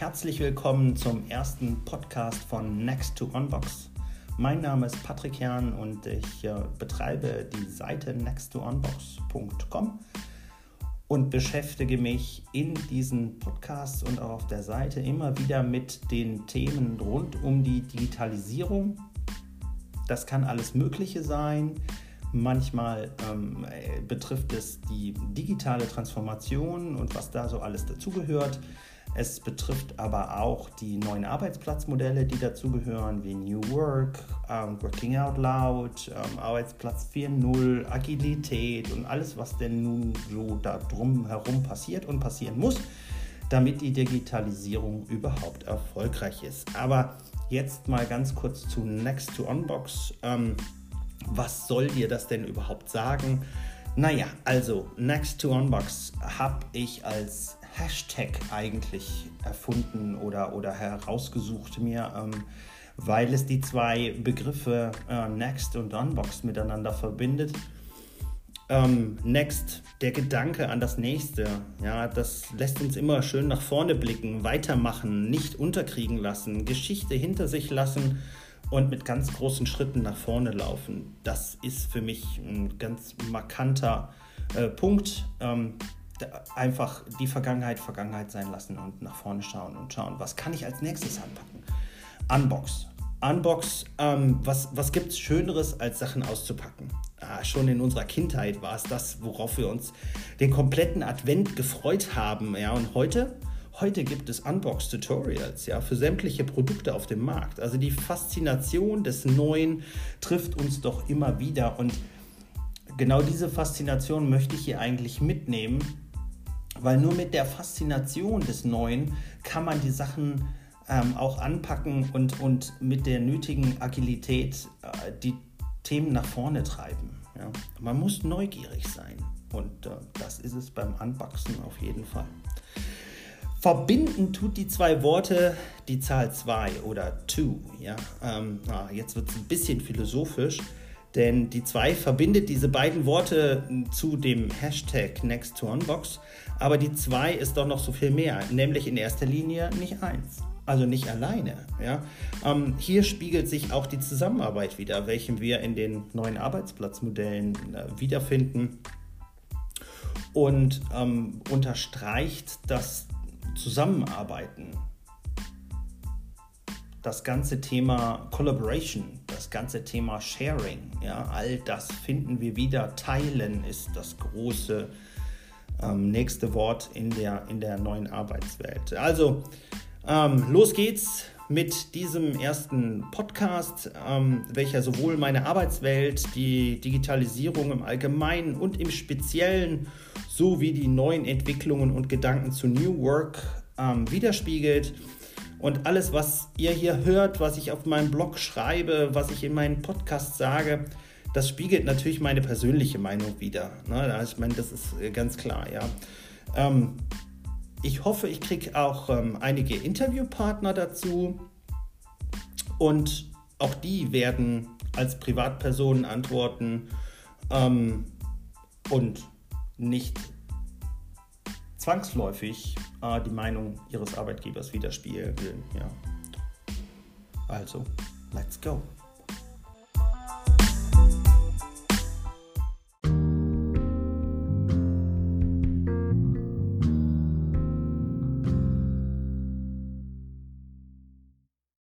herzlich willkommen zum ersten Podcast von Next to Unbox. Mein Name ist Patrick Herrn und ich äh, betreibe die Seite nexttounbox.com und beschäftige mich in diesen Podcasts und auch auf der Seite immer wieder mit den Themen rund um die Digitalisierung. Das kann alles Mögliche sein. Manchmal ähm, äh, betrifft es die digitale Transformation und was da so alles dazugehört. Es betrifft aber auch die neuen Arbeitsplatzmodelle, die dazugehören, wie New Work, ähm, Working Out Loud, ähm, Arbeitsplatz 4.0, Agilität und alles, was denn nun so da drum herum passiert und passieren muss, damit die Digitalisierung überhaupt erfolgreich ist. Aber jetzt mal ganz kurz zu Next to Unbox. Ähm, was soll dir das denn überhaupt sagen? Naja, also Next to Unbox habe ich als Hashtag eigentlich erfunden oder, oder herausgesucht mir, ähm, weil es die zwei Begriffe äh, Next und Unbox miteinander verbindet. Ähm, next, der Gedanke an das nächste, ja, das lässt uns immer schön nach vorne blicken, weitermachen, nicht unterkriegen lassen, Geschichte hinter sich lassen und mit ganz großen Schritten nach vorne laufen. Das ist für mich ein ganz markanter äh, Punkt. Ähm, einfach die Vergangenheit Vergangenheit sein lassen und nach vorne schauen und schauen, was kann ich als nächstes anpacken. Unbox. Unbox, ähm, was, was gibt es Schöneres, als Sachen auszupacken? Ah, schon in unserer Kindheit war es das, worauf wir uns den kompletten Advent gefreut haben. Ja, und heute, heute gibt es Unbox-Tutorials ja, für sämtliche Produkte auf dem Markt. Also die Faszination des Neuen trifft uns doch immer wieder. Und genau diese Faszination möchte ich hier eigentlich mitnehmen weil nur mit der Faszination des Neuen kann man die Sachen ähm, auch anpacken und, und mit der nötigen Agilität äh, die Themen nach vorne treiben. Ja. Man muss neugierig sein und äh, das ist es beim Unboxen auf jeden Fall. Verbinden tut die zwei Worte die Zahl 2 oder 2. Ja? Ähm, ah, jetzt wird es ein bisschen philosophisch. Denn die 2 verbindet diese beiden Worte zu dem Hashtag Next to Unbox. Aber die 2 ist doch noch so viel mehr, nämlich in erster Linie nicht eins. Also nicht alleine. Ja? Ähm, hier spiegelt sich auch die Zusammenarbeit wieder, welchen wir in den neuen Arbeitsplatzmodellen äh, wiederfinden und ähm, unterstreicht das Zusammenarbeiten das ganze Thema Collaboration, das ganze Thema Sharing, ja, all das finden wir wieder. Teilen ist das große ähm, nächste Wort in der, in der neuen Arbeitswelt. Also, ähm, los geht's mit diesem ersten Podcast, ähm, welcher sowohl meine Arbeitswelt, die Digitalisierung im Allgemeinen und im Speziellen sowie die neuen Entwicklungen und Gedanken zu New Work ähm, widerspiegelt. Und alles, was ihr hier hört, was ich auf meinem Blog schreibe, was ich in meinen Podcasts sage, das spiegelt natürlich meine persönliche Meinung wider. Ne? Ich meine, das ist äh, ganz klar, ja. Ähm, ich hoffe, ich kriege auch ähm, einige Interviewpartner dazu und auch die werden als Privatpersonen antworten ähm, und nicht zwangsläufig äh, die Meinung ihres Arbeitgebers widerspiegeln. Ja. Also, let's go.